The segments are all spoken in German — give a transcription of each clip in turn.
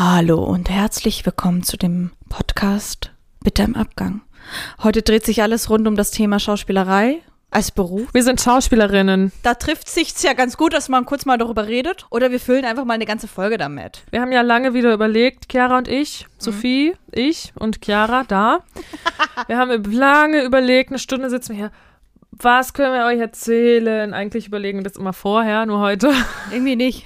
Hallo und herzlich willkommen zu dem Podcast Bitte im Abgang. Heute dreht sich alles rund um das Thema Schauspielerei als Beruf. Wir sind Schauspielerinnen. Da trifft sich's ja ganz gut, dass man kurz mal darüber redet oder wir füllen einfach mal eine ganze Folge damit. Wir haben ja lange wieder überlegt, Chiara und ich, Sophie, ich und Chiara da. wir haben lange überlegt, eine Stunde sitzen wir hier. Was können wir euch erzählen? Eigentlich überlegen wir das immer vorher, nur heute. Irgendwie nicht.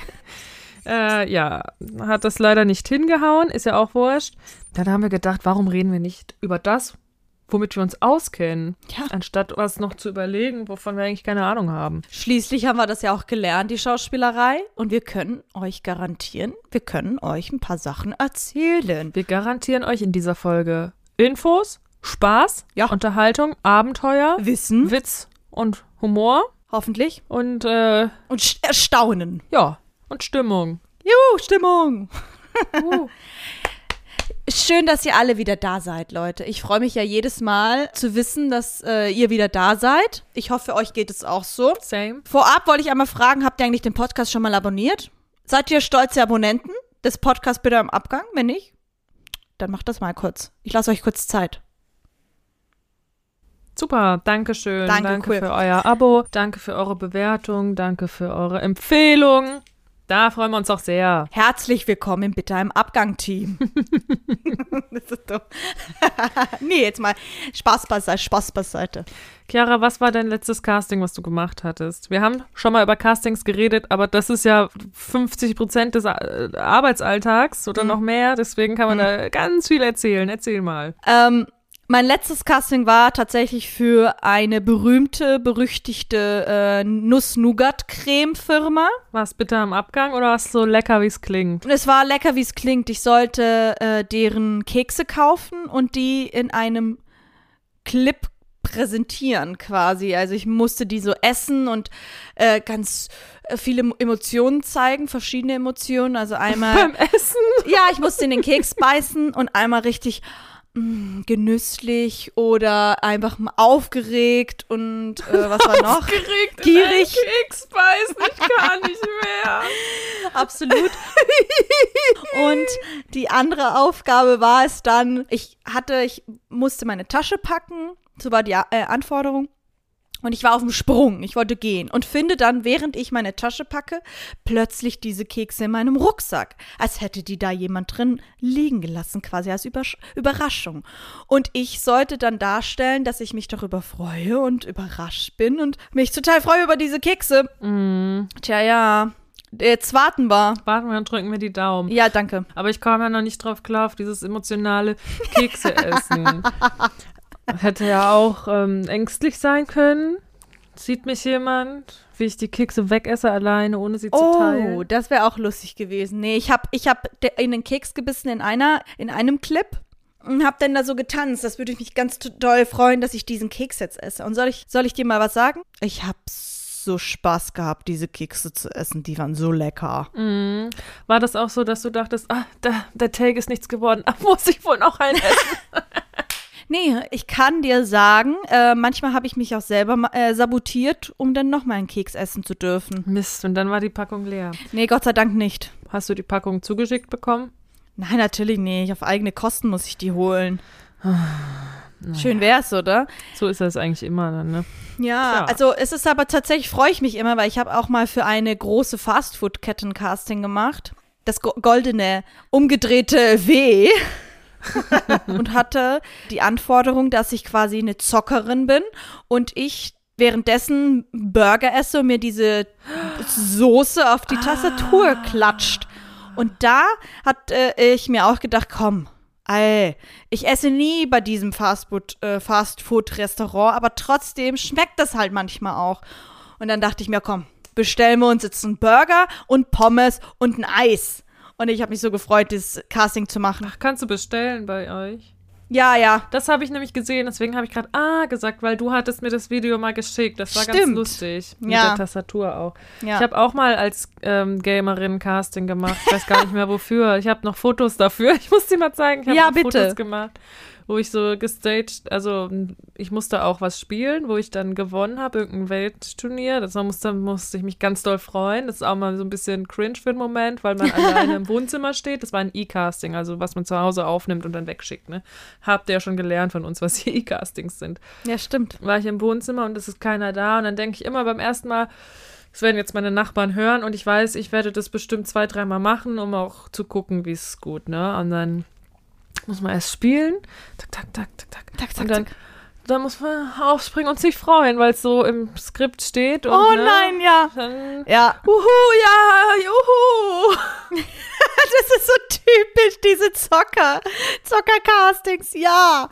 Äh, ja, hat das leider nicht hingehauen, ist ja auch wurscht. Dann haben wir gedacht, warum reden wir nicht über das, womit wir uns auskennen, Ja. anstatt was noch zu überlegen, wovon wir eigentlich keine Ahnung haben. Schließlich haben wir das ja auch gelernt, die Schauspielerei. Und wir können euch garantieren, wir können euch ein paar Sachen erzählen. Wir garantieren euch in dieser Folge Infos, Spaß, Ja. Unterhaltung, Abenteuer, Wissen, Witz und Humor hoffentlich. und äh, Und st- Erstaunen. ja, und Stimmung. Juhu, Stimmung. Uh. Schön, dass ihr alle wieder da seid, Leute. Ich freue mich ja jedes Mal zu wissen, dass äh, ihr wieder da seid. Ich hoffe, euch geht es auch so. Same. Vorab wollte ich einmal fragen, habt ihr eigentlich den Podcast schon mal abonniert? Seid ihr stolze Abonnenten des Podcasts bitte im Abgang? Wenn nicht, dann macht das mal kurz. Ich lasse euch kurz Zeit. Super, danke schön. Danke, danke cool. für euer Abo, danke für eure Bewertung, danke für eure Empfehlung. Da freuen wir uns auch sehr. Herzlich willkommen im Bitte im Abgang-Team. das ist doch. nee, jetzt mal Spaß beiseite, Spaß beiseite. Chiara, was war dein letztes Casting, was du gemacht hattest? Wir haben schon mal über Castings geredet, aber das ist ja 50 Prozent des äh, Arbeitsalltags oder noch mehr. Deswegen kann man da ganz viel erzählen. Erzähl mal. Ähm, mein letztes Casting war tatsächlich für eine berühmte, berüchtigte äh, Nuss-Nougat-Creme-Firma. War es bitter am Abgang oder war es so lecker, wie es klingt? Es war lecker, wie es klingt. Ich sollte äh, deren Kekse kaufen und die in einem Clip präsentieren quasi. Also ich musste die so essen und äh, ganz äh, viele Emotionen zeigen, verschiedene Emotionen. Also einmal Beim Essen? ja, ich musste in den Keks beißen und einmal richtig mm, genüsslich oder einfach mal aufgeregt und äh, was war noch? Geregt Gierig. Keks beißen, ich kann nicht mehr. Absolut. und die andere Aufgabe war es dann, ich hatte, ich musste meine Tasche packen, so war die äh, Anforderung. Und ich war auf dem Sprung, ich wollte gehen und finde dann, während ich meine Tasche packe, plötzlich diese Kekse in meinem Rucksack. Als hätte die da jemand drin liegen gelassen, quasi als Übersch Überraschung. Und ich sollte dann darstellen, dass ich mich darüber freue und überrascht bin und mich total freue über diese Kekse. Tja, ja, jetzt warten wir. Warten wir und drücken wir die Daumen. Ja, danke. Aber ich komme ja noch nicht drauf klar, auf dieses emotionale Kekse essen. Hätte ja auch ähm, ängstlich sein können. Sieht mich jemand, wie ich die Kekse wegesse alleine, ohne sie zu Oh, teilen. das wäre auch lustig gewesen. Nee, ich habe ich hab in den Keks gebissen in einer, in einem Clip und hab dann da so getanzt. Das würde mich ganz doll freuen, dass ich diesen Keks jetzt esse. Und soll ich, soll ich dir mal was sagen? Ich habe so Spaß gehabt, diese Kekse zu essen. Die waren so lecker. Mhm. War das auch so, dass du dachtest, ah, da, der Take ist nichts geworden, ah, muss ich wohl noch einen essen? Nee, ich kann dir sagen, äh, manchmal habe ich mich auch selber äh, sabotiert, um dann noch mal einen Keks essen zu dürfen. Mist, und dann war die Packung leer. Nee, Gott sei Dank nicht. Hast du die Packung zugeschickt bekommen? Nein, natürlich nicht. Auf eigene Kosten muss ich die holen. Schön wär's, oder? So ist das eigentlich immer dann, ne? Ja, Tja. also es ist aber tatsächlich, freue ich mich immer, weil ich habe auch mal für eine große Fastfood-Ketten-Casting gemacht. Das go goldene, umgedrehte W. und hatte die Anforderung, dass ich quasi eine Zockerin bin und ich währenddessen Burger esse und mir diese Soße auf die Tastatur klatscht. Und da hat äh, ich mir auch gedacht, komm, ey, ich esse nie bei diesem äh, Fastfood-Restaurant, aber trotzdem schmeckt das halt manchmal auch. Und dann dachte ich mir, komm, bestellen wir uns jetzt einen Burger und Pommes und ein Eis. Und ich habe mich so gefreut, dieses Casting zu machen. Ach, kannst du bestellen bei euch? Ja, ja. Das habe ich nämlich gesehen, deswegen habe ich gerade ah gesagt, weil du hattest mir das Video mal geschickt. Das war ganz Stimmt. lustig. Mit Ja. der Tastatur auch. Ja. Ich habe auch mal als ähm, Gamerin Casting gemacht. Ich weiß gar nicht mehr wofür. Ich habe noch Fotos dafür. Ich muss dir mal zeigen. Ich habe Ja, bitte. Fotos gemacht. Wo ich so gestaged, also ich musste auch was spielen, wo ich dann gewonnen habe, irgendein Weltturnier. Das musste, musste ich mich ganz doll freuen. Das ist auch mal so ein bisschen cringe für den Moment, weil man alleine im Wohnzimmer steht. Das war ein E-Casting, also was man zu Hause aufnimmt und dann wegschickt. Ne? Habt ihr ja schon gelernt von uns, was E-Castings sind. Ja, stimmt. War ich im Wohnzimmer und es ist keiner da und dann denke ich immer beim ersten Mal, das werden jetzt meine Nachbarn hören und ich weiß, ich werde das bestimmt zwei, dreimal machen, um auch zu gucken, wie es gut, ne? Und dann muss man erst spielen. Tak, tak, tak, tak, tak. Tak, tak, und dann, dann muss man aufspringen und sich freuen, weil es so im Skript steht. Und, Oh ne, nein, ja. Dann, Ja. Uhu, ja, juhu. Das ist so typisch, diese Zocker. Zocker-Castings, ja.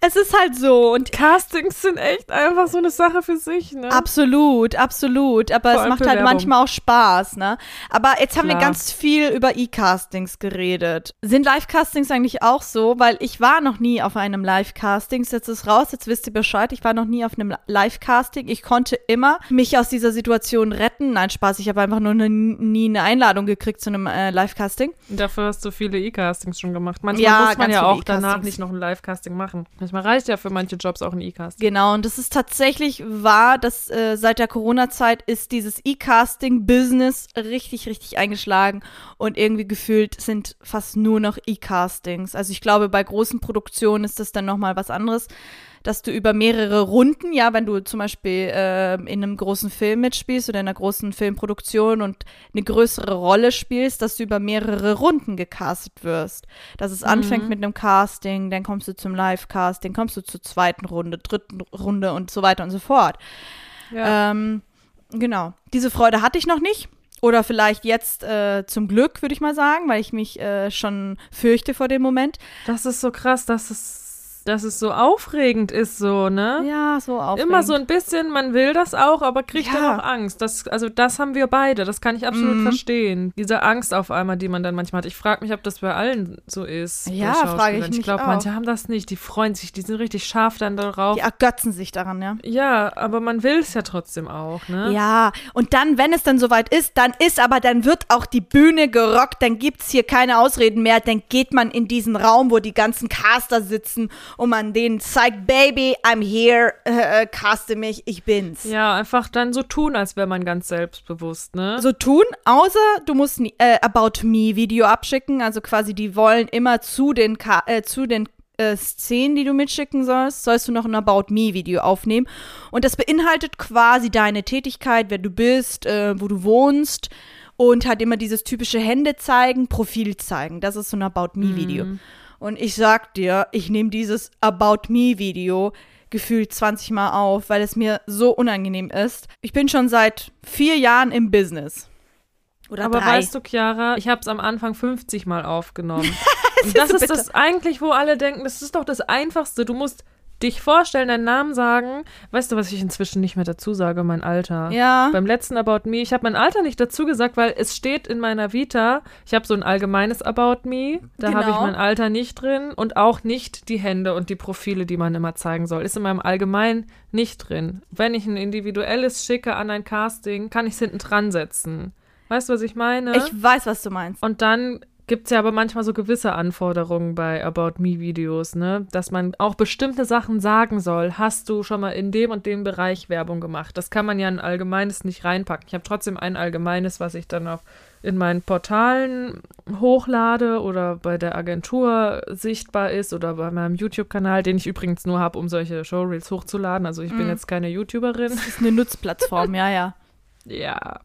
Es ist halt so. Und Castings sind echt einfach so eine Sache für sich, ne? Absolut, absolut. Aber Vor es macht halt manchmal auch Spaß, ne? Aber jetzt haben wir Klar. ganz viel über E-Castings geredet. Sind Live-Castings eigentlich auch so? Weil ich war noch nie auf einem Live-Casting. Jetzt ist raus, jetzt wisst ihr Bescheid. Ich war noch nie auf einem Live-Casting. Ich konnte immer mich aus dieser Situation retten. Nein, Spaß, ich habe einfach nur ne, nie eine Einladung gekriegt zu einem äh, Live-Casting. Dafür hast du viele E-Castings schon gemacht. Manchmal Ja, muss man ja auch danach E-Castings. nicht noch ein Live-Casting machen. Manchmal reicht ja für manche Jobs auch ein E-Casting. Genau, und das ist tatsächlich wahr, dass äh, seit der Corona-Zeit ist dieses E-Casting-Business richtig, richtig eingeschlagen und irgendwie gefühlt sind fast nur noch E-Castings. Also ich glaube, bei großen Produktionen ist das dann nochmal was anderes, dass du über mehrere Runden, ja, wenn du zum Beispiel äh, in einem großen Film mitspielst oder in einer großen Filmproduktion und eine größere Rolle spielst, dass du über mehrere Runden gecastet wirst. Dass es anfängt mit einem Casting, dann kommst du zum Live-Casting, kommst du zur zweiten Runde, dritten Runde und so weiter und so fort. Ja. Ähm, genau. Diese Freude hatte ich noch nicht. Oder vielleicht jetzt äh, zum Glück, würde ich mal sagen, weil ich mich äh, schon fürchte vor dem Moment. Das ist so krass, dass es, dass es so aufregend ist, so, ne? Ja, so aufregend. Immer so ein bisschen, man will das auch, aber kriegt Ja. dann auch Angst. Das, also das haben wir beide, das kann ich absolut Mhm. verstehen. Diese Angst auf einmal, die man dann manchmal hat. Ich frage mich, ob das bei allen so ist. Ja, frage ich mich Ich glaube, manche haben das nicht. Die freuen sich, die sind richtig scharf dann darauf. Die ergötzen sich daran, ja. Ja, aber man will es ja trotzdem auch, ne? Ja, und dann, wenn es dann soweit ist, dann ist aber, dann wird auch die Bühne gerockt, dann gibt's hier keine Ausreden mehr, dann geht man in diesen Raum, wo die ganzen Caster sitzen und man denen zeigt, Baby, I'm here, äh, äh, caste mich, ich bin's. Ja, einfach dann so tun, als wäre man ganz selbstbewusst, ne? So tun, außer du musst ein äh, About Me Video abschicken, also quasi die wollen immer zu den, Ka äh, zu den äh, Szenen, die du mitschicken sollst, sollst du noch ein About Me Video aufnehmen. Und das beinhaltet quasi deine Tätigkeit, wer du bist, äh, wo du wohnst und hat immer dieses typische Hände zeigen, Profil zeigen. Das ist so ein About Me Video. Und ich sag dir, ich nehme dieses About Me Video gefühlt 20 Mal auf, weil es mir so unangenehm ist. Ich bin schon seit vier Jahren im Business. Oder Aber drei. weißt du, Chiara, ich habe es am Anfang 50 Mal aufgenommen. Und das ist bitter. das eigentlich, wo alle denken, das ist doch das Einfachste. Du musst dich vorstellen, deinen Namen sagen. Weißt du, was ich inzwischen nicht mehr dazu sage? Mein Alter. Ja. Beim letzten About Me, ich habe mein Alter nicht dazu gesagt, weil es steht in meiner Vita, ich habe so ein allgemeines About Me, da habe ich Genau. mein Alter nicht drin und auch nicht die Hände und die Profile, die man immer zeigen soll. Ist in meinem Allgemein nicht drin. Wenn ich ein individuelles schicke an ein Casting, kann ich es hinten dran setzen. Weißt du, was ich meine? Ich weiß, was du meinst. Und dann gibt es ja aber manchmal so gewisse Anforderungen bei About Me-Videos, ne? Dass man auch bestimmte Sachen sagen soll. Hast du schon mal in dem und dem Bereich Werbung gemacht? Das kann man ja in ein allgemeines nicht reinpacken. Ich habe trotzdem ein allgemeines, was ich dann auf in meinen Portalen hochlade oder bei der Agentur sichtbar ist oder bei meinem YouTube-Kanal, den ich übrigens nur habe, um solche Showreels hochzuladen. Also ich bin jetzt keine YouTuberin. Das ist eine Nutzplattform, ja, ja. Ja.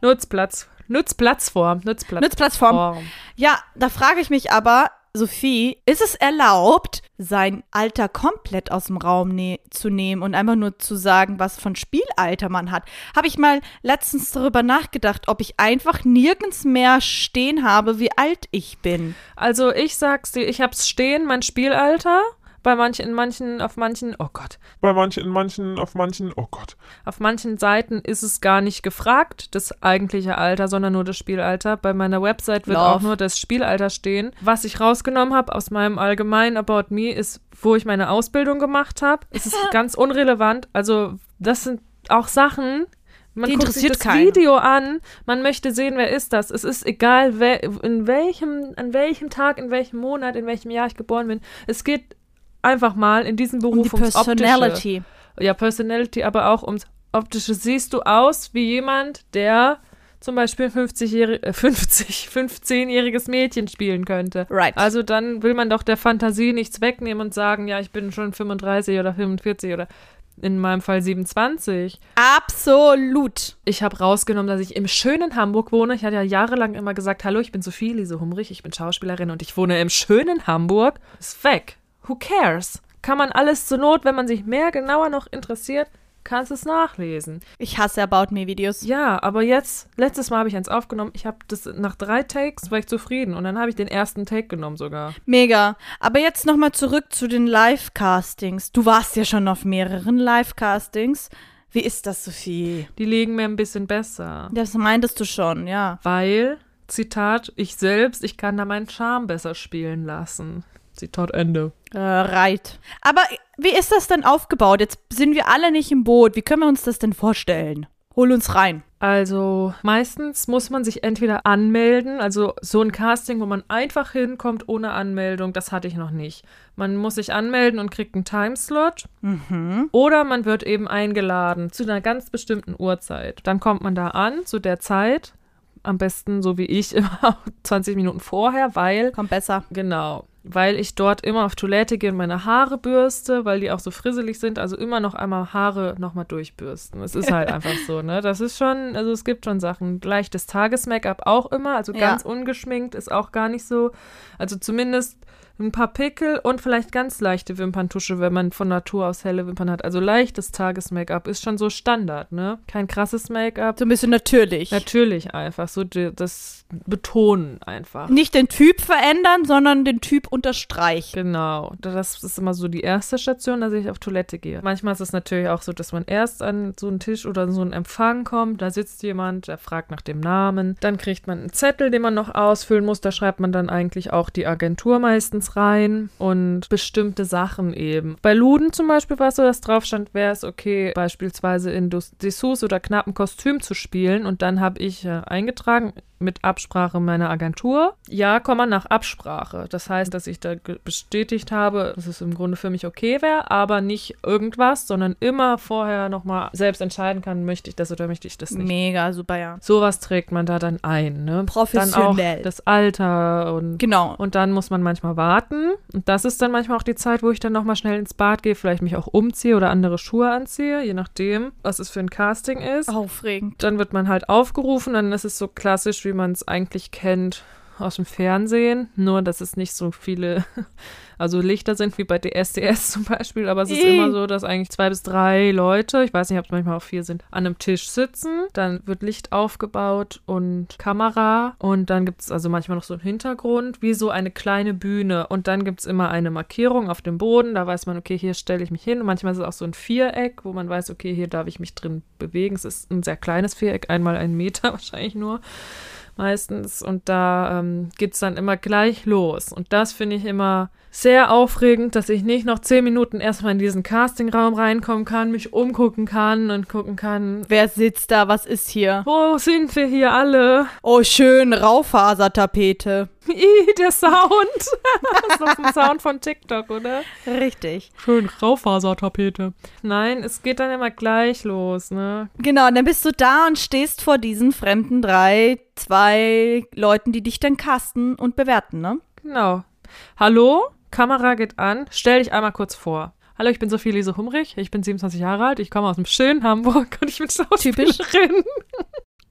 Nutzplatz. Nutzplatzform. Nutzplatzform. Nutzplattform. Ja, da frage ich mich aber, Sophie, ist es erlaubt, sein Alter komplett aus dem Raum ne zu nehmen und einfach nur zu sagen, was von Spielalter man hat? Habe ich mal letztens darüber nachgedacht, ob ich einfach nirgends mehr stehen habe, wie alt ich bin. Also ich sag's dir, ich hab's stehen, mein Spielalter. Bei manchen, in manchen, auf manchen, oh Gott, Bei manchen, in manchen, auf manchen, oh Gott. auf manchen Seiten ist es gar nicht gefragt, das eigentliche Alter, sondern nur das Spielalter. Bei meiner Website wird Love. auch nur das Spielalter stehen. Was ich rausgenommen habe aus meinem allgemeinen About Me ist, wo ich meine Ausbildung gemacht habe. Es ist ganz unrelevant. Also das sind auch Sachen, man Die guckt sich interessiert das keinen. Video an, man möchte sehen, wer ist das. Es ist egal, wer, in welchem, an welchem Tag, in welchem Monat, in welchem Jahr ich geboren bin. Es geht einfach mal in diesem Um Beruf die ums Optische. Personality. Ja, Personality, aber auch ums Optische. Siehst du aus wie jemand, der zum Beispiel 50-jährig, äh, 50, 15-jähriges Mädchen spielen könnte. Right. Also dann will man doch der Fantasie nichts wegnehmen und sagen, ja, ich bin schon 35 oder 45 oder in meinem Fall 27. Absolut. Ich habe rausgenommen, dass ich im schönen Hamburg wohne. Ich hatte ja jahrelang immer gesagt, hallo, ich bin Sophie Lise Humrich, ich bin Schauspielerin und ich wohne im schönen Hamburg. Ist weg. Who cares? Kann man alles zur Not, wenn man sich mehr genauer noch interessiert, kannst es nachlesen. Ich hasse About Me Videos. Ja, aber jetzt, letztes Mal habe ich eins aufgenommen. Ich habe das nach drei Takes war ich zufrieden und dann habe ich den ersten Take genommen sogar. Mega. Aber jetzt nochmal zurück zu den Live-Castings. Du warst ja schon auf mehreren Live-Castings. Wie ist das, Sophie? Die liegen mir ein bisschen besser. Das meintest du schon, ja. Weil, Zitat, ich selbst, ich kann da meinen Charme besser spielen lassen. Zitat Ende. Äh, right. Aber wie ist das denn aufgebaut? Jetzt sind wir alle nicht im Boot. Wie können wir uns das denn vorstellen? Hol uns rein. Also meistens muss man sich entweder anmelden, also so ein Casting, wo man einfach hinkommt ohne Anmeldung, das hatte ich noch nicht. Man muss sich anmelden und kriegt einen Timeslot. Oder man wird eben eingeladen zu einer ganz bestimmten Uhrzeit. Dann kommt man da an zu der Zeit. Am besten, so wie ich, immer 20 Minuten vorher, weil Kommt besser. Genau. Weil ich dort immer auf Toilette gehe und meine Haare bürste, weil die auch so frisselig sind. Also immer noch einmal Haare nochmal durchbürsten. Es ist halt einfach so, ne? Das ist schon, also es gibt schon Sachen. Leichtes Tages-Make-up auch immer, also Ja. ganz ungeschminkt ist auch gar nicht so. Also zumindest ein paar Pickel und vielleicht ganz leichte Wimperntusche, wenn man von Natur aus helle Wimpern hat. Also leichtes Tages-Make-up ist schon so Standard, ne? Kein krasses Make-up. So ein bisschen natürlich. Natürlich einfach, so das Betonen einfach. Nicht den Typ verändern, sondern den Typ unterstreichen. Genau, das ist immer so die erste Station, dass ich auf Toilette gehe. Manchmal ist es natürlich auch so, dass man erst an so einen Tisch oder so einen Empfang kommt, da sitzt jemand, der fragt nach dem Namen, dann kriegt man einen Zettel, den man noch ausfüllen muss, da schreibt man dann eigentlich auch die Agentur meistens rein und bestimmte Sachen eben. Bei Luden zum Beispiel war es so, dass drauf stand, wäre es okay, beispielsweise in Dessous oder knappen Kostüm zu spielen und dann habe ich äh, eingetragen, mit Absprache meiner Agentur. Ja, Komma nach Absprache. Das heißt, dass ich da bestätigt habe, dass es im Grunde für mich okay wäre, aber nicht irgendwas, sondern immer vorher nochmal selbst entscheiden kann, möchte ich das oder möchte ich das nicht. Mega, super, ja. Sowas trägt man da dann ein, ne? Professionell. Dann auch das Alter und Genau. und dann muss man manchmal warten. Und das ist dann manchmal auch die Zeit, wo ich dann nochmal schnell ins Bad gehe, vielleicht mich auch umziehe oder andere Schuhe anziehe, je nachdem, was es für ein Casting ist. Aufregend. Dann wird man halt aufgerufen, dann ist es so klassisch, wie man es eigentlich kennt aus dem Fernsehen, nur dass es nicht so viele, also Lichter sind wie bei DSDS zum Beispiel, aber es ist immer so, dass eigentlich zwei bis drei Leute, ich weiß nicht, ob es manchmal auch vier sind, an einem Tisch sitzen, dann wird Licht aufgebaut und Kamera. Und dann gibt es also manchmal noch so einen Hintergrund, wie so eine kleine Bühne. Und dann gibt es immer eine Markierung auf dem Boden, da weiß man, okay, hier stelle ich mich hin. Und manchmal ist es auch so ein Viereck, wo man weiß, okay, hier darf ich mich drin bewegen, es ist ein sehr kleines Viereck, einmal einen Meter wahrscheinlich nur meistens. Und da ähm, geht es dann immer gleich los. Und das finde ich immer sehr aufregend, dass ich nicht noch zehn Minuten erstmal in diesen Castingraum reinkommen kann, mich umgucken kann und gucken kann, Wer sitzt da? Was ist hier? wo sind wir hier alle? Oh, schön, Raufasertapete. Ih, der Sound. das ist ein Sound von TikTok, oder? Richtig. Schön Raufasertapete. Nein, es geht dann immer gleich los, ne? Genau, und dann bist du da und stehst vor diesen fremden drei, zwei Leuten, die dich dann casten und bewerten, ne? Genau. Hallo, Kamera geht an. Stell dich einmal kurz vor. Hallo, ich bin Sophie Lise Humrich. Ich bin 27 Jahre alt. Ich komme aus dem schönen Hamburg und ich bin Schauspielerin.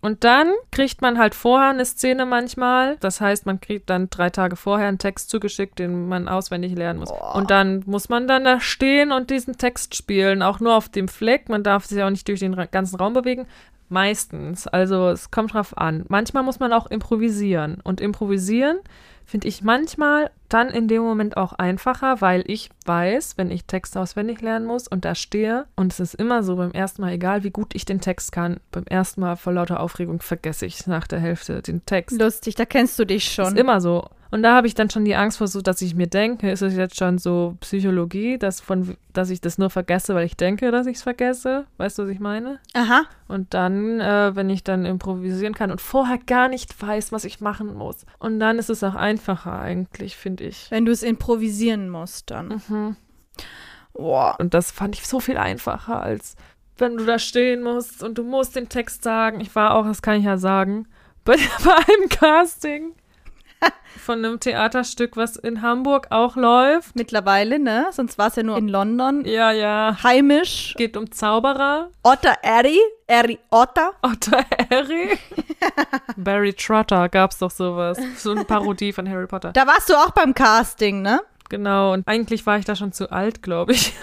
Und dann kriegt man halt vorher eine Szene manchmal. Das heißt, man kriegt dann drei Tage vorher einen Text zugeschickt, den man auswendig lernen muss. Und dann muss man dann da stehen und diesen Text spielen. Auch nur auf dem Fleck. Man darf sich auch nicht durch den ganzen Raum bewegen. Meistens. Also es kommt drauf an. Manchmal muss man auch improvisieren. Und improvisieren finde ich manchmal dann in dem Moment auch einfacher, weil ich weiß, wenn ich Text auswendig lernen muss und da stehe, und es ist immer so beim ersten Mal, egal wie gut ich den Text kann, beim ersten Mal vor lauter Aufregung vergesse ich nach der Hälfte den Text. Lustig, da kennst du dich schon. Ist immer so. Und da habe ich dann schon die Angst vor, so, dass ich mir denke, ist es jetzt schon so Psychologie, dass, von, dass ich das nur vergesse, weil ich denke, dass ich es vergesse? Weißt du, was ich meine? Aha. Und dann, äh, wenn ich dann improvisieren kann und vorher gar nicht weiß, was ich machen muss. Und dann ist es auch einfacher eigentlich, finde ich. Wenn du es improvisieren musst dann. Mhm. Boah. Und das fand ich so viel einfacher, als wenn du da stehen musst und du musst den Text sagen. Ich war auch, das kann ich ja sagen, bei, bei einem Casting von einem Theaterstück, was in Hamburg auch läuft. Mittlerweile, ne? Sonst war es ja nur in London. Ja, ja. Heimisch. Geht um Zauberer. Otter Eri. Eri Otter. Otto Harry. Barry Trotter gab's doch sowas. So eine Parodie von Harry Potter. Da warst du auch beim Casting, ne? Genau, und eigentlich war ich da schon zu alt, glaube ich.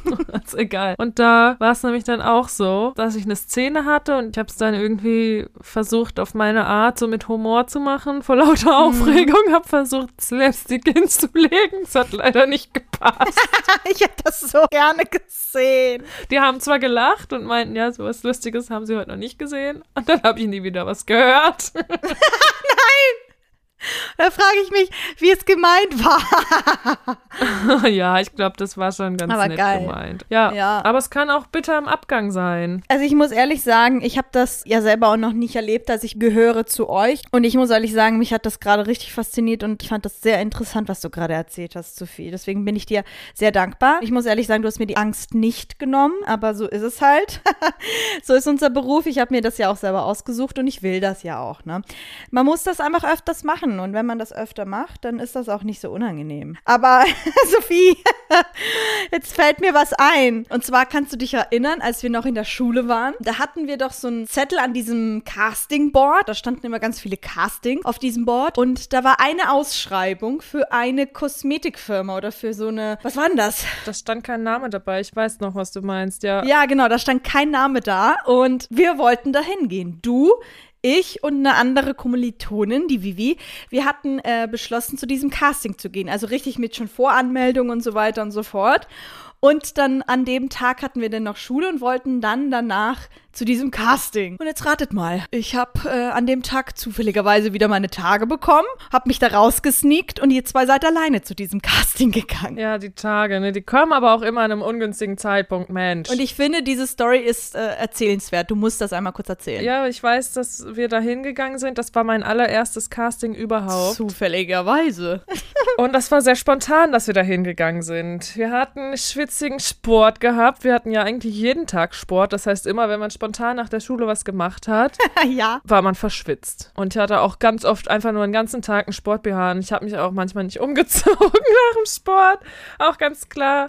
ist egal. Und da war es nämlich dann auch so, dass ich eine Szene hatte und ich habe es dann irgendwie versucht, auf meine Art so mit Humor zu machen, vor lauter Aufregung, habe versucht, Slapstick hinzulegen. Es hat leider nicht gepasst. ich hätte das so gerne gesehen. Die haben zwar gelacht und meinten, ja, sowas Lustiges haben sie heute noch nicht gesehen. Und dann habe ich nie wieder was gehört. Da frage ich mich, wie es gemeint war. ja, ich glaube, das war schon ganz Aber nett geil. gemeint. Ja, Ja. aber es kann auch bitter im Abgang sein. Also ich muss ehrlich sagen, ich habe das ja selber auch noch nicht erlebt, dass ich gehöre zu euch. Und ich muss ehrlich sagen, mich hat das gerade richtig fasziniert und ich fand das sehr interessant, was du gerade erzählt hast, Sophie. Deswegen bin ich dir sehr dankbar. Ich muss ehrlich sagen, du hast mir die Angst nicht genommen, aber so ist es halt. so ist unser Beruf. Ich habe mir das ja auch selber ausgesucht und ich will das ja auch. Ne? Man muss das einfach öfters machen und wenn man das öfter macht, dann ist das auch nicht so unangenehm. Aber Sophie, jetzt fällt mir was ein. Und zwar kannst du dich erinnern, als wir noch in der Schule waren, da hatten wir doch so einen Zettel an diesem Casting-Board. Da standen immer ganz viele Casting auf diesem Board. Und da war eine Ausschreibung für eine Kosmetikfirma oder für so eine, was war denn das? Da stand kein Name dabei. Ich weiß noch, was du meinst, ja. Ja, genau, da stand kein Name da und wir wollten da hingehen. Du, ich und eine andere Kommilitonin, die Vivi, wir hatten äh, beschlossen, zu diesem Casting zu gehen. Also richtig mit schon Voranmeldung und so weiter und so fort. Und dann an dem Tag hatten wir dann noch Schule und wollten dann danach zu diesem Casting. Und jetzt ratet mal. Ich habe äh, an dem Tag zufälligerweise wieder meine Tage bekommen, habe mich da rausgesneakt und ihr zwei seid alleine zu diesem Casting gegangen. Ja, die Tage, ne? Die kommen aber auch immer an einem ungünstigen Zeitpunkt, Mensch. Und ich finde, diese Story ist äh, erzählenswert. Du musst das einmal kurz erzählen. ja, ich weiß, dass wir da hingegangen sind. Das war mein allererstes Casting überhaupt. Zufälligerweise. Und das war sehr spontan, dass wir da hingegangen sind. Wir hatten schwitzigen Sport gehabt. Wir hatten ja eigentlich jeden Tag Sport. Das heißt, immer wenn man spontan nach der Schule was gemacht hat, ja. war man verschwitzt. Und ich hatte auch ganz oft einfach nur einen ganzen Tag einen Sport BH. Und ich habe mich auch manchmal nicht umgezogen nach dem Sport. Auch ganz klar.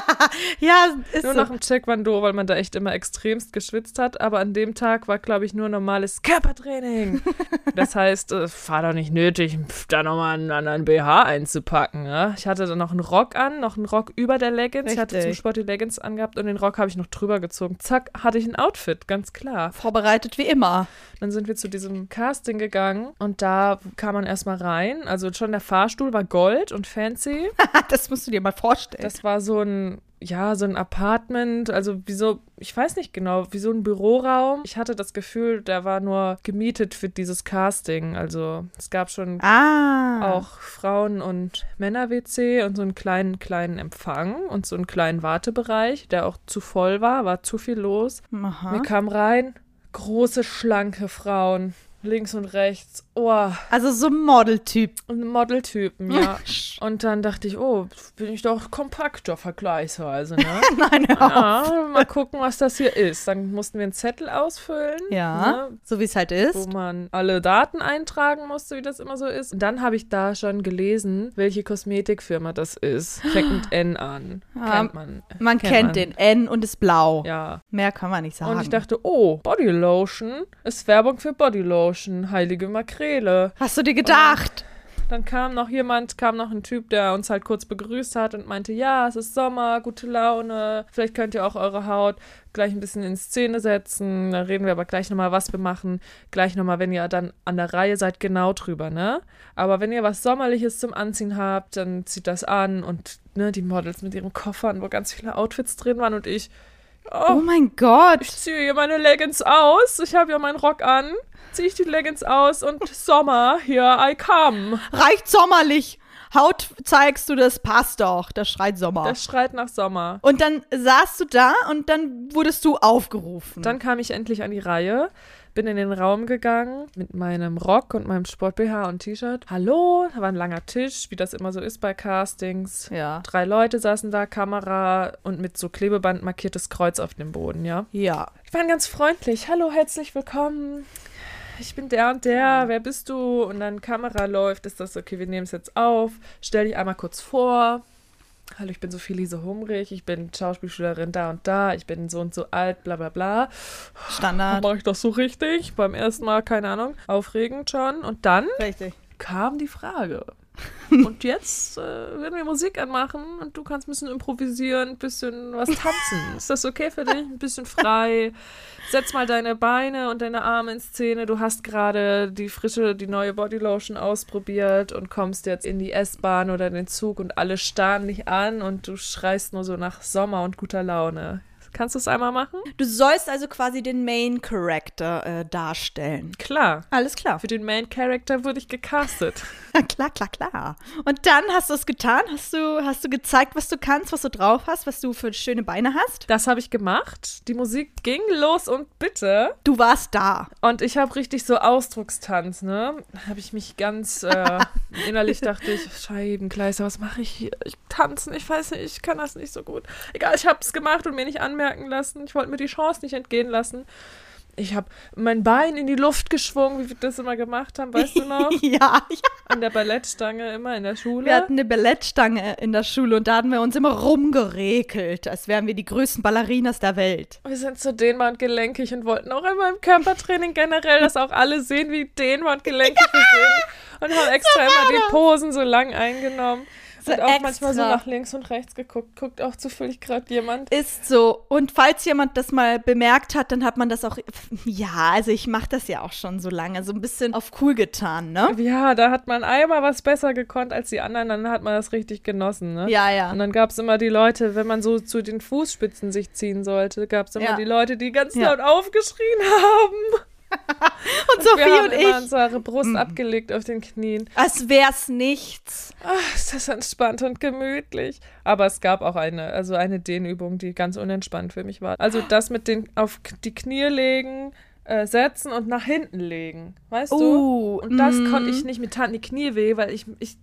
Ja, ist Nur so. nach dem Taekwondo, weil man da echt immer extremst geschwitzt hat. Aber an dem Tag war, glaube ich, nur normales Körpertraining. das heißt, es war doch nicht nötig, da nochmal einen anderen BH einzupacken. Ne? Ich hatte dann noch einen Rock an, noch einen Rock über der Leggings. Ich hatte zum Richtig. Sport die Leggings angehabt und den Rock habe ich noch drüber gezogen. Zack, hatte ich ein Outfit, ganz klar. Vorbereitet wie immer. Dann sind wir zu diesem Casting gegangen und da kam man erstmal rein. Also schon der Fahrstuhl war gold und fancy. das musst du dir mal vorstellen. Das war so ein, ja, so ein Apartment, also wie so, ich weiß nicht genau, wie so ein Büroraum. Ich hatte das Gefühl, der war nur gemietet für dieses Casting. Also es gab schon ah. auch Frauen- und Männer-WC und so einen kleinen, kleinen Empfang und so einen kleinen Wartebereich, der auch zu voll war, war zu viel los. Aha. Wir kamen rein, große, schlanke Frauen, links und rechts, oh, Also so ein Modeltyp. Modeltypen, ja. Und dann dachte ich, oh, bin ich doch kompakter vergleichsweise, ne? Nein, hör. Ja, mal gucken, was das hier ist. Dann mussten wir einen Zettel ausfüllen. Ja, Ne, so wie es halt wo ist. man alle Daten eintragen musste, wie das immer so ist. Und dann habe ich da schon gelesen, welche Kosmetikfirma das ist. Fängt N an. Ah, Kennt man. Man kennt kennt man. den N und ist blau. Ja. Mehr kann man nicht sagen. Und ich dachte, oh, Bodylotion ist Werbung für Bodylotion. Heilige Makrele. Hast du dir gedacht? Dann kam noch jemand, kam noch ein Typ, der uns halt kurz begrüßt hat und meinte, ja, es ist Sommer, gute Laune, vielleicht könnt ihr auch eure Haut gleich ein bisschen in Szene setzen. Da reden wir aber gleich nochmal, was wir machen. Gleich nochmal, wenn ihr dann an der Reihe seid, genau drüber, ne? Aber wenn ihr was Sommerliches zum Anziehen habt, dann zieht das an und ne, die Models mit ihren Koffern, wo ganz viele Outfits drin waren und ich, Oh oh, mein Gott. ich ziehe hier meine Leggings aus, ich habe ja meinen Rock an, ziehe ich die Leggings aus und Sommer, here I come. Reicht sommerlich. Haut zeigst du, das passt doch. Das schreit Sommer. Das schreit nach Sommer. und dann saßt du da und dann wurdest du aufgerufen. Dann kam ich endlich an die Reihe. Bin in den Raum gegangen mit meinem Rock und meinem Sport-BH und T-Shirt. Hallo, da war ein langer Tisch, wie das immer so ist bei Castings. Ja. Drei Leute saßen da, Kamera und mit so Klebeband markiertes Kreuz auf dem Boden, ja. Ja. Die waren ganz freundlich. Hallo, herzlich willkommen. Ich bin der und der. Wer bist du? Und dann Kamera läuft. Ist das okay? Wir nehmen es jetzt auf. Stell dich einmal kurz vor. Hallo, ich bin Sophie Lise Humrich. Ich bin Schauspielschülerin da und da. Ich bin so und so alt, bla bla bla. Standard. Mache ich das so richtig? Beim ersten Mal, keine Ahnung. Aufregend schon. Und dann Richtig. kam die Frage. Und jetzt äh, werden wir Musik anmachen und du kannst ein bisschen improvisieren, ein bisschen was tanzen. Ist das okay für dich? Ein bisschen frei. Setz mal deine Beine und deine Arme in Szene. Du hast gerade die frische, die neue Bodylotion ausprobiert und kommst jetzt in die S-Bahn oder den Zug und alle starren dich an und du schreist nur so nach Sommer und guter Laune. Kannst du es einmal machen? Du sollst also quasi den Main Character äh, darstellen. Klar. Alles klar. Für den Main Character wurde ich gecastet. klar, klar, klar. Und dann hast du es getan? Hast du, hast du gezeigt, was du kannst, was du drauf hast, was du für schöne Beine hast? Das habe ich gemacht. Die Musik ging los und bitte. Du warst da. Und ich habe richtig so Ausdruckstanz, ne? Habe ich mich ganz äh, innerlich dachte ich, Scheibenkleister, was mache ich hier? Ich tanzen, ich weiß nicht, ich kann das nicht so gut. Egal, ich habe es gemacht und mir nicht anmerken lassen. Ich wollte mir die Chance nicht entgehen lassen. Ich habe mein Bein in die Luft geschwungen, wie wir das immer gemacht haben, weißt du noch? ja, ja. An der Ballettstange immer in der Schule. Wir hatten eine Ballettstange in der Schule und da hatten wir uns immer rumgerekelt, als wären wir die größten Ballerinas der Welt. Wir sind so dehnbar und gelenkig und wollten auch immer im Körpertraining generell, dass auch alle sehen, wie dehnbar und gelenkig wir sind. Und haben extra immer die Posen so lang eingenommen. So und auch extra. manchmal so nach links und rechts geguckt. Guckt auch zufällig gerade jemand. Ist so. Und falls jemand das mal bemerkt hat, dann hat man das auch. Ja, also ich mache das ja auch schon so lange. So ein bisschen auf cool getan, ne? Ja, da hat man einmal was besser gekonnt als die anderen, dann hat man das richtig genossen, ne? Ja, ja. Und dann gab es immer die Leute, wenn man so zu den Fußspitzen sich ziehen sollte, gab es immer Ja. die Leute, die ganz Ja. laut aufgeschrien haben. Und Sophie wir haben und immer ich. unsere Brust abgelegt auf den Knien. Als wär's nichts. Ach, ist das entspannt und gemütlich. Aber es gab auch eine, also eine Dehnübung, die ganz unentspannt für mich war. Also das mit den auf die Knie legen, äh, setzen und nach hinten legen. Weißt Uh, du? Und das mm. konnte ich nicht. Mir taten die Knie weh, weil ich, ich,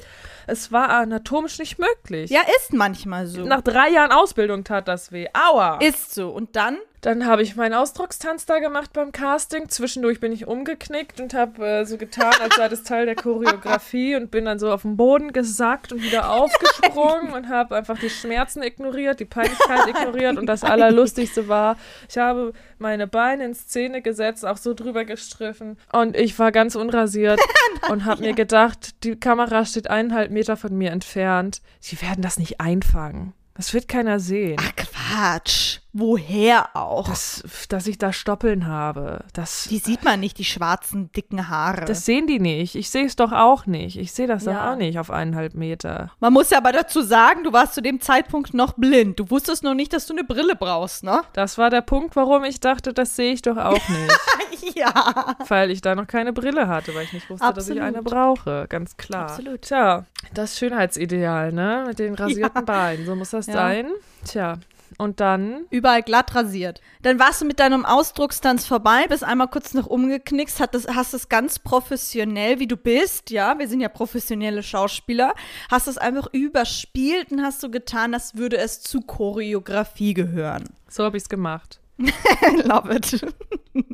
es war anatomisch nicht möglich. Ja, ist manchmal so. Nach drei Jahren Ausbildung tat das weh. Aua! ist so. Und dann? Dann habe ich meinen Ausdruckstanz da gemacht beim Casting. Zwischendurch bin ich umgeknickt und habe äh, so getan, als sei das Teil der Choreografie und bin dann so auf den Boden gesackt und wieder aufgesprungen und habe einfach die Schmerzen ignoriert, die Peinlichkeit ignoriert und das Allerlustigste war, ich habe meine Beine in Szene gesetzt, auch so drüber gestriffen und ich war ganz unrasiert und habe mir gedacht, die Kamera steht eineinhalb Meter von mir entfernt. Sie werden das nicht einfangen. Das wird keiner sehen. Ach, Quatsch. Woher auch? dass, dass ich da Stoppeln habe. Das, die sieht man nicht, die schwarzen, dicken Haare. das sehen die nicht. Ich sehe es doch auch nicht. Ich sehe das Ja. doch auch nicht auf eineinhalb Meter. Man muss ja aber dazu sagen, du warst zu dem Zeitpunkt noch blind. Du wusstest noch nicht, dass du eine Brille brauchst, ne? Das war der Punkt, warum ich dachte, das sehe ich doch auch nicht. ja. weil ich da noch keine Brille hatte, weil ich nicht wusste, dass ich Absolut. eine brauche. Ganz klar. Absolut. Tja, das Schönheitsideal, ne? Mit den rasierten Beinen. So muss das Ja. sein. Tja. Und dann Überall glatt rasiert. Dann warst du mit deinem Ausdruckstanz vorbei, bist einmal kurz noch umgeknickst, hat das, hast es ganz professionell, wie du bist, ja, wir sind ja professionelle Schauspieler, hast es einfach überspielt und hast so getan, als würde es zu Choreografie gehören. so habe ich es gemacht. I love it.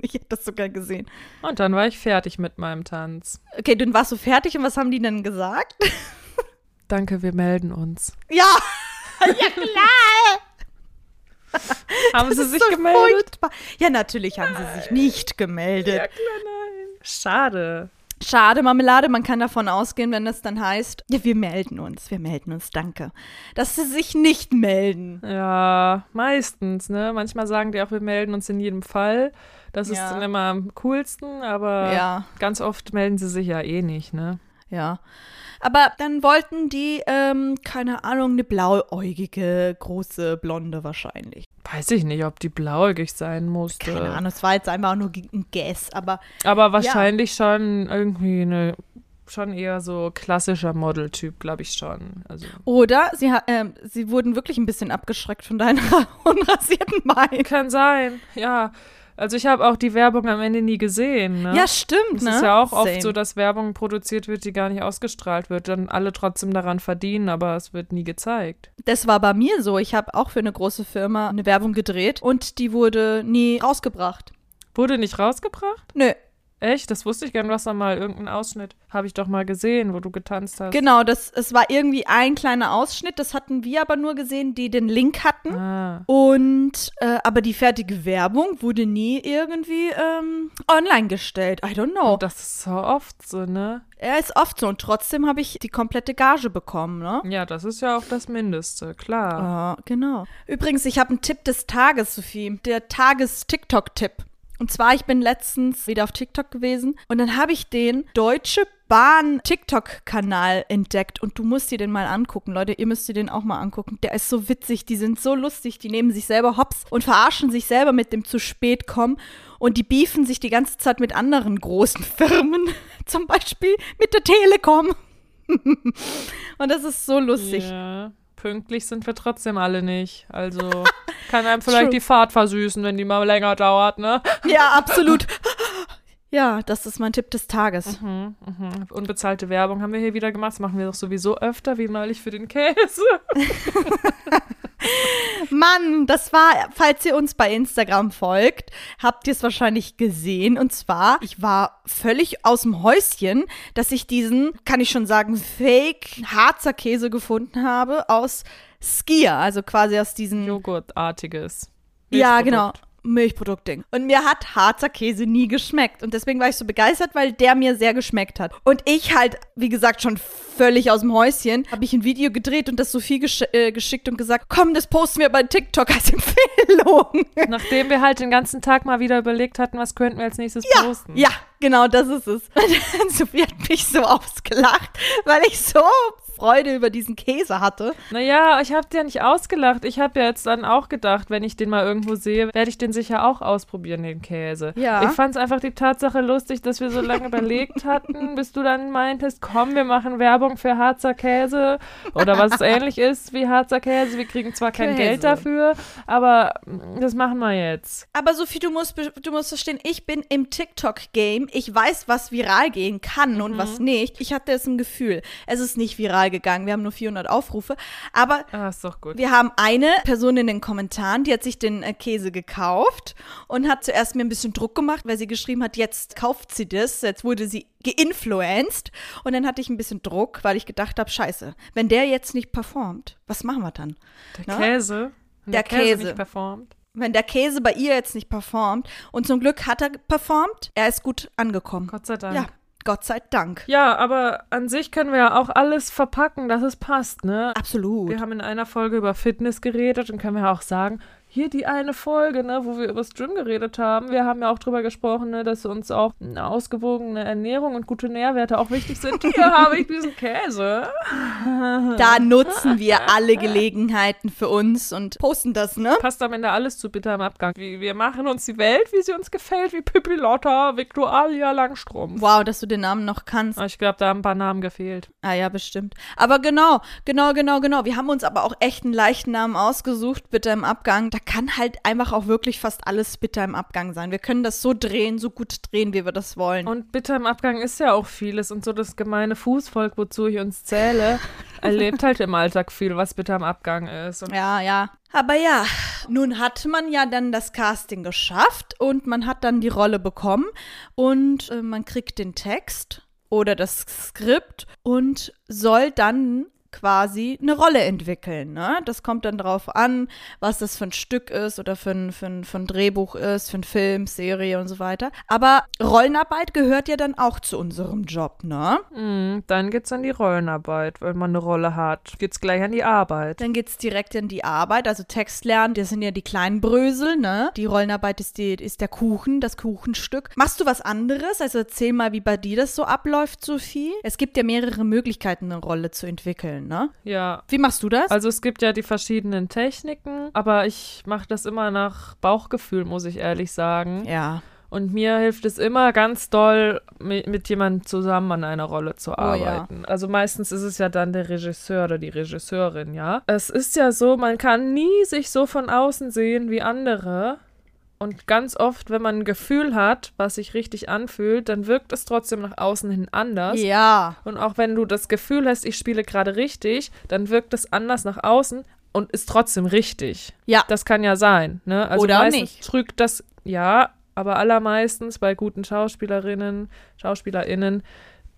Ich hätte das sogar gesehen. Und dann war ich fertig mit meinem Tanz. Okay, dann warst du fertig und was haben die denn gesagt? Danke, wir melden uns. Ja, ja klar. Haben sie Das ist sich so gemeldet? furchtbar. Ja, natürlich haben sie sich nicht gemeldet. Ja, klar, nein. Schade. Schade, Marmelade, man kann davon ausgehen, wenn es dann heißt, ja, wir melden uns, wir melden uns, danke. Dass sie sich nicht melden. Ja, meistens, ne? Manchmal sagen die auch, wir melden uns in jedem Fall. Das ist Ja. dann immer am coolsten, aber Ja. ganz oft melden sie sich ja eh nicht, ne? Ja. Aber dann wollten die, ähm, keine Ahnung, eine blauäugige, große Blonde wahrscheinlich. Weiß ich nicht, ob die blauäugig sein musste. Keine Ahnung, es war jetzt einfach nur ein Guess, aber Aber wahrscheinlich schon irgendwie eine, schon eher so klassischer Modeltyp, glaube ich schon. Also oder sie, ähm, sie wurden wirklich ein bisschen abgeschreckt von deinen unrasierten Beinen. kann sein, ja. Also ich habe auch die Werbung am Ende nie gesehen. Ne? Ja, stimmt, Es ne? ist ja auch oft Same. so, dass Werbung produziert wird, die gar nicht ausgestrahlt wird, dann alle trotzdem daran verdienen, aber es wird nie gezeigt. Das war bei mir so. Ich habe auch für eine große Firma eine Werbung gedreht und die wurde nie rausgebracht. Wurde nicht rausgebracht? Nö, Echt? Das wusste ich gern, was da mal irgendein Ausschnitt habe ich doch mal gesehen, wo du getanzt hast. genau, das, es war irgendwie ein kleiner Ausschnitt. Das hatten wir aber nur gesehen, die den Link hatten. Ah. Und, äh, aber die fertige Werbung wurde nie irgendwie ähm, online gestellt. I don't know. Das ist so oft so, ne? Er ist oft so und trotzdem habe ich die komplette Gage bekommen, ne? Ja, das ist ja auch das Mindeste, klar. Ja, genau. Übrigens, ich habe einen Tipp des Tages, Sophie. Der Tages-TikTok-Tipp. Und zwar, ich bin letztens wieder auf TikTok gewesen und dann habe ich den Deutsche Bahn TikTok-Kanal entdeckt und du musst dir den mal angucken, Leute. Ihr müsst dir den auch mal angucken. Der ist so witzig, die sind so lustig, die nehmen sich selber hops und verarschen sich selber mit dem zu spät kommen und die beefen sich die ganze Zeit mit anderen großen Firmen, zum Beispiel mit der Telekom. und das ist so lustig. Ja. Pünktlich sind wir trotzdem alle nicht. Also kann einem vielleicht True. die Fahrt versüßen, wenn die mal länger dauert, ne? Ja, absolut. Ja, das ist mein Tipp des Tages. Mhm, mhm. Unbezahlte Werbung haben wir hier wieder gemacht. Das machen wir doch sowieso öfter, wie neulich für den Käse. Mann, das war, falls ihr uns bei Instagram folgt, habt ihr es wahrscheinlich gesehen. Und zwar, ich war völlig aus dem Häuschen, dass ich diesen, kann ich schon sagen, Fake Harzer Käse gefunden habe aus Skier, also quasi aus diesen Joghurtartiges. Ja, genau. Milchprodukt. Milchproduktding. Und mir hat Harzer Käse nie geschmeckt. Und deswegen war ich so begeistert, weil der mir sehr geschmeckt hat. Und ich halt, wie gesagt, schon völlig aus dem Häuschen, habe ich ein Video gedreht und das Sophie gesch äh, geschickt und gesagt, komm, das posten wir bei TikTok als Empfehlung. Nachdem wir halt den ganzen Tag mal wieder überlegt hatten, was könnten wir als nächstes posten. Ja, genau, das ist es. Und Sophie hat mich so ausgelacht, weil ich so Freude über diesen Käse hatte. Naja, ich habe dir nicht ausgelacht. Ich habe ja jetzt dann auch gedacht, wenn ich den mal irgendwo sehe, werde ich den sicher auch ausprobieren, den Käse. Ja. Ich fand es einfach die Tatsache lustig, dass wir so lange überlegt hatten, bis du dann meintest, komm, wir machen Werbung für Harzer Käse oder was ähnlich ist wie Harzer Käse. Wir kriegen zwar kein Käse. Geld dafür, aber das machen wir jetzt. Aber Sophie, du musst, du musst verstehen, ich bin im TikTok-Game. Ich weiß, was viral gehen kann und was nicht. Ich hatte es im Gefühl. Es ist nicht viral gegangen. Wir haben nur 400 Aufrufe. Aber Ah, wir haben eine Person in den Kommentaren, die hat sich den äh, Käse gekauft und hat zuerst mir ein bisschen Druck gemacht, weil sie geschrieben hat, jetzt kauft sie das. Jetzt wurde sie geinfluenced. Und dann hatte ich ein bisschen Druck, weil ich gedacht habe, scheiße, wenn der jetzt nicht performt, was machen wir dann? Der Ne? Käse. wenn Der Käse. nicht performt. wenn der Käse bei ihr jetzt nicht performt. Und zum Glück hat er performt. Er ist gut angekommen. Gott sei Dank. Ja, Gott sei Dank. Ja, aber an sich können wir ja auch alles verpacken, dass es passt, ne? Absolut. Wir haben in einer Folge über Fitness geredet und können wir auch sagen, hier die eine Folge, ne, wo wir über das Gym geredet haben. Wir haben ja auch drüber gesprochen, ne, dass uns auch eine ausgewogene Ernährung und gute Nährwerte auch wichtig sind. Hier habe ich diesen Käse. Da nutzen wir alle Gelegenheiten für uns und posten das, ne? Passt am Ende alles zu bitter im Abgang. Wir, wir machen uns die Welt, wie sie uns gefällt, wie Pippi Lotta, Victualia Langstrumpf. Wow, dass du den Namen noch kannst. Aber Ich glaube, da haben ein paar Namen gefehlt. Ah ja, bestimmt. Aber genau, genau, genau, genau. Wir haben uns aber auch echt einen leichten Namen ausgesucht, bitter im Abgang. Da kann halt einfach auch wirklich fast alles bitter im Abgang sein. Wir können das so drehen, so gut drehen, wie wir das wollen. Und bitter im Abgang ist ja auch vieles und so das gemeine Fußvolk, wozu ich uns zähle, erlebt halt im Alltag viel, was bitter im Abgang ist. Und Ja, ja. Aber ja, nun hat man ja dann das Casting geschafft und man hat dann die Rolle bekommen und äh, man kriegt den Text oder das Skript und soll dann quasi eine Rolle entwickeln. Ne? Das kommt dann drauf an, was das für ein Stück ist oder für ein, für, ein, für ein Drehbuch ist, für einen Film, Serie und so weiter. Aber Rollenarbeit gehört ja dann auch zu unserem Job, ne? mm, dann geht's an die Rollenarbeit, wenn man eine Rolle hat. Geht's gleich an die Arbeit. Dann geht's direkt in die Arbeit, also Text lernen, das sind ja die kleinen Brösel, ne? Die Rollenarbeit ist, die, ist der Kuchen, das Kuchenstück. Machst du was anderes? Also erzähl mal, wie bei dir das so abläuft, Sophie. Es gibt ja mehrere Möglichkeiten, eine Rolle zu entwickeln, ne? Ja. Wie machst du das? Also es gibt ja die verschiedenen Techniken, aber ich mache das immer nach Bauchgefühl, muss ich ehrlich sagen. ja. Und mir hilft es immer ganz doll, mit, mit jemandem zusammen an einer Rolle zu Oh ja. arbeiten. Also meistens ist es ja dann der Regisseur oder die Regisseurin, ja. Es ist ja so, man kann nie sich so von außen sehen wie andere. Und ganz oft, wenn man ein Gefühl hat, was sich richtig anfühlt, dann wirkt es trotzdem nach außen hin anders. Ja. Und auch wenn du das Gefühl hast, ich spiele gerade richtig, dann wirkt es anders nach außen und ist trotzdem richtig. Ja. Das kann ja sein. Ne? Also Oder meistens nicht. trügt das, ja, aber allermeistens bei guten Schauspielerinnen, SchauspielerInnen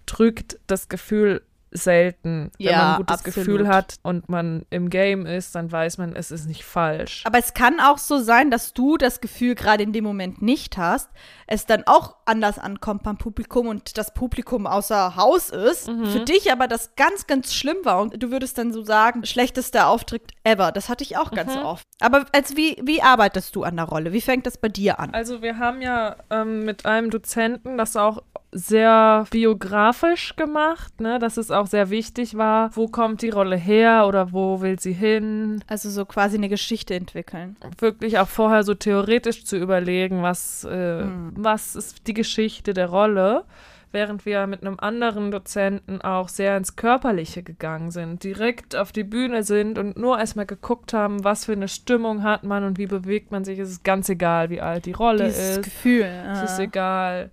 trügt das Gefühl selten. Wenn Ja, man ein gutes absolut. Gefühl hat und man im Game ist, dann weiß man, es ist nicht falsch. Aber es kann auch so sein, dass du das Gefühl gerade in dem Moment nicht hast, es dann auch anders ankommt beim Publikum und das Publikum außer Haus ist, Mhm. für dich aber das ganz, ganz schlimm war und du würdest dann so sagen, schlechtester Auftritt ever. Das hatte ich auch ganz Mhm. oft. Aber als wie, wie arbeitest du an der Rolle? Wie fängt das bei dir an? Also wir haben ja ähm, mit einem Dozenten das auch sehr biografisch gemacht, ne? dass es auch sehr wichtig war, wo kommt die Rolle her oder wo will sie hin. Also so quasi eine Geschichte entwickeln. Wirklich auch vorher so theoretisch zu überlegen, was, äh, Hm. was ist die Geschichte der Rolle. Während wir mit einem anderen Dozenten auch sehr ins Körperliche gegangen sind, direkt auf die Bühne sind und nur erstmal geguckt haben, was für eine Stimmung hat man und wie bewegt man sich. Es ist ganz egal, wie alt die Rolle Dieses ist. Gefühl. Es ist ah. egal.